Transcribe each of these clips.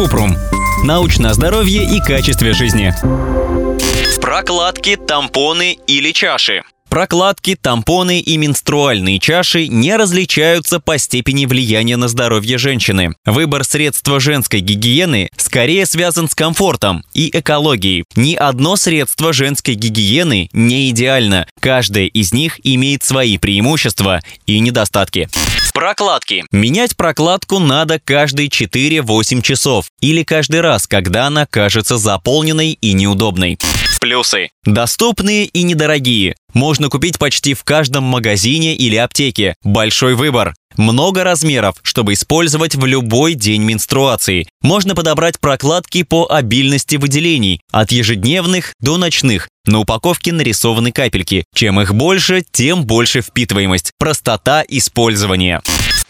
Купрум. Научное здоровье и качестве жизни. Прокладки, тампоны или чаши. Прокладки, тампоны и менструальные чаши не различаются по степени влияния на здоровье женщины. Выбор средства женской гигиены скорее связан с комфортом и экологией. Ни одно средство женской гигиены не идеально. Каждое из них имеет свои преимущества и недостатки. Прокладки. Менять прокладку надо каждые 4-8 часов или каждый раз, когда она кажется заполненной и неудобной. Плюсы. Доступные и недорогие. Можно купить почти в каждом магазине или аптеке. Большой выбор. Много размеров, чтобы использовать в любой день менструации. Можно подобрать прокладки по обильности выделений, от ежедневных до ночных. На упаковке нарисованы капельки. Чем их больше, тем больше впитываемость. Простота использования.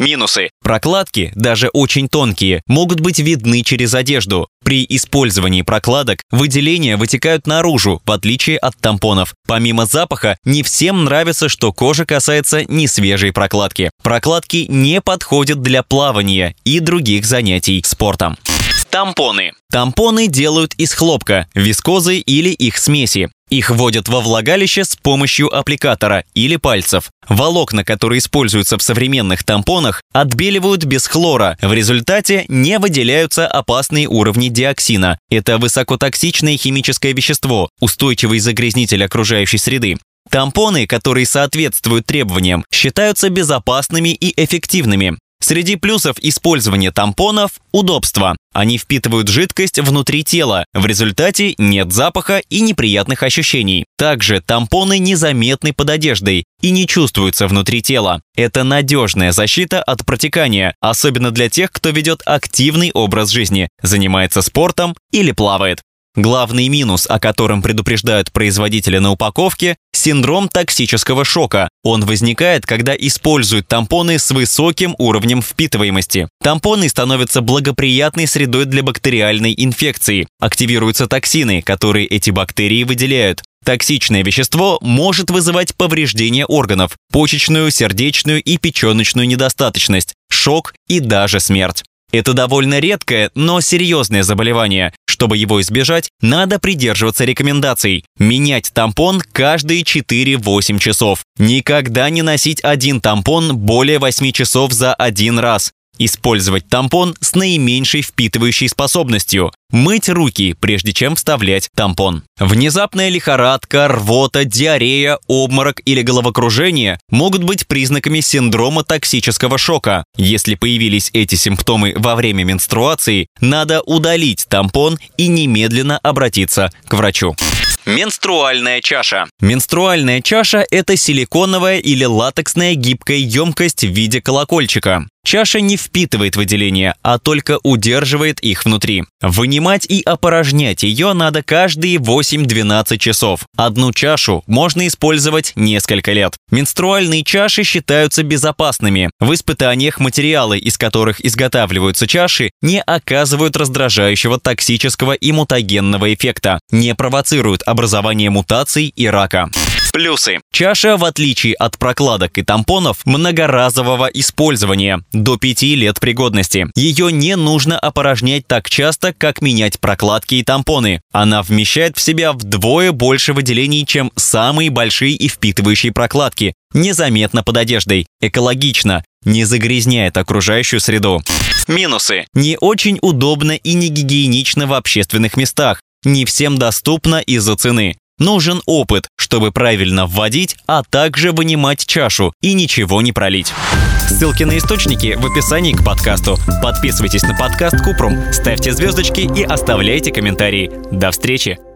Минусы. Прокладки, даже очень тонкие, могут быть видны через одежду. При использовании прокладок выделения вытекают наружу, в отличие от тампонов. Помимо запаха, не всем нравится, что кожа касается несвежей прокладки. Прокладки не подходят для плавания и других занятий спортом. Тампоны. Тампоны делают из хлопка, вискозы или их смеси. Их вводят во влагалище с помощью аппликатора или пальцев. Волокна, которые используются в современных тампонах, отбеливают без хлора. В результате не выделяются опасные уровни диоксина. Это высокотоксичное химическое вещество, устойчивый загрязнитель окружающей среды. Тампоны, которые соответствуют требованиям, считаются безопасными и эффективными. Среди плюсов использования тампонов – удобство. Они впитывают жидкость внутри тела. В результате нет запаха и неприятных ощущений. Также тампоны незаметны под одеждой и не чувствуются внутри тела. Это надежная защита от протекания, особенно для тех, кто ведет активный образ жизни, занимается спортом или плавает. Главный минус, о котором предупреждают производители на упаковке – синдром токсического шока. Он возникает, когда используют тампоны с высоким уровнем впитываемости. Тампоны становятся благоприятной средой для бактериальной инфекции. Активируются токсины, которые эти бактерии выделяют. Токсичное вещество может вызывать повреждение органов, почечную, сердечную и печеночную недостаточность, шок и даже смерть. Это довольно редкое, но серьезное заболевание. Чтобы его избежать, надо придерживаться рекомендаций. Менять тампон каждые 4-8 часов. Никогда не носить один тампон более 8 часов за один раз. Использовать тампон с наименьшей впитывающей способностью. Мыть руки, прежде чем вставлять тампон. Внезапная лихорадка, рвота, диарея, обморок или головокружение могут быть признаками синдрома токсического шока. Если появились эти симптомы во время менструации, надо удалить тампон и немедленно обратиться к врачу. Менструальная чаша. Менструальная чаша – это силиконовая или латексная гибкая емкость в виде колокольчика. Чаша не впитывает выделения, а только удерживает их внутри. Вынимать и опорожнять ее надо каждые 8-12 часов. Одну чашу можно использовать несколько лет. Менструальные чаши считаются безопасными. В испытаниях материалы, из которых изготавливаются чаши, не оказывают раздражающего токсического и мутагенного эффекта, не провоцируют образование мутаций и рака. Плюсы. Чаша, в отличие от прокладок и тампонов, многоразового использования, до 5 лет пригодности. Ее не нужно опорожнять так часто, как менять прокладки и тампоны. Она вмещает в себя вдвое больше выделений, чем самые большие и впитывающие прокладки. Незаметно под одеждой. Экологично. Не загрязняет окружающую среду. Минусы. Не очень удобно и не гигиенично в общественных местах. Не всем доступно из-за цены. Нужен опыт, чтобы правильно вводить, а также вынимать чашу и ничего не пролить. Ссылки на источники в описании к подкасту. Подписывайтесь на подкаст Купрум, ставьте звездочки и оставляйте комментарии. До встречи!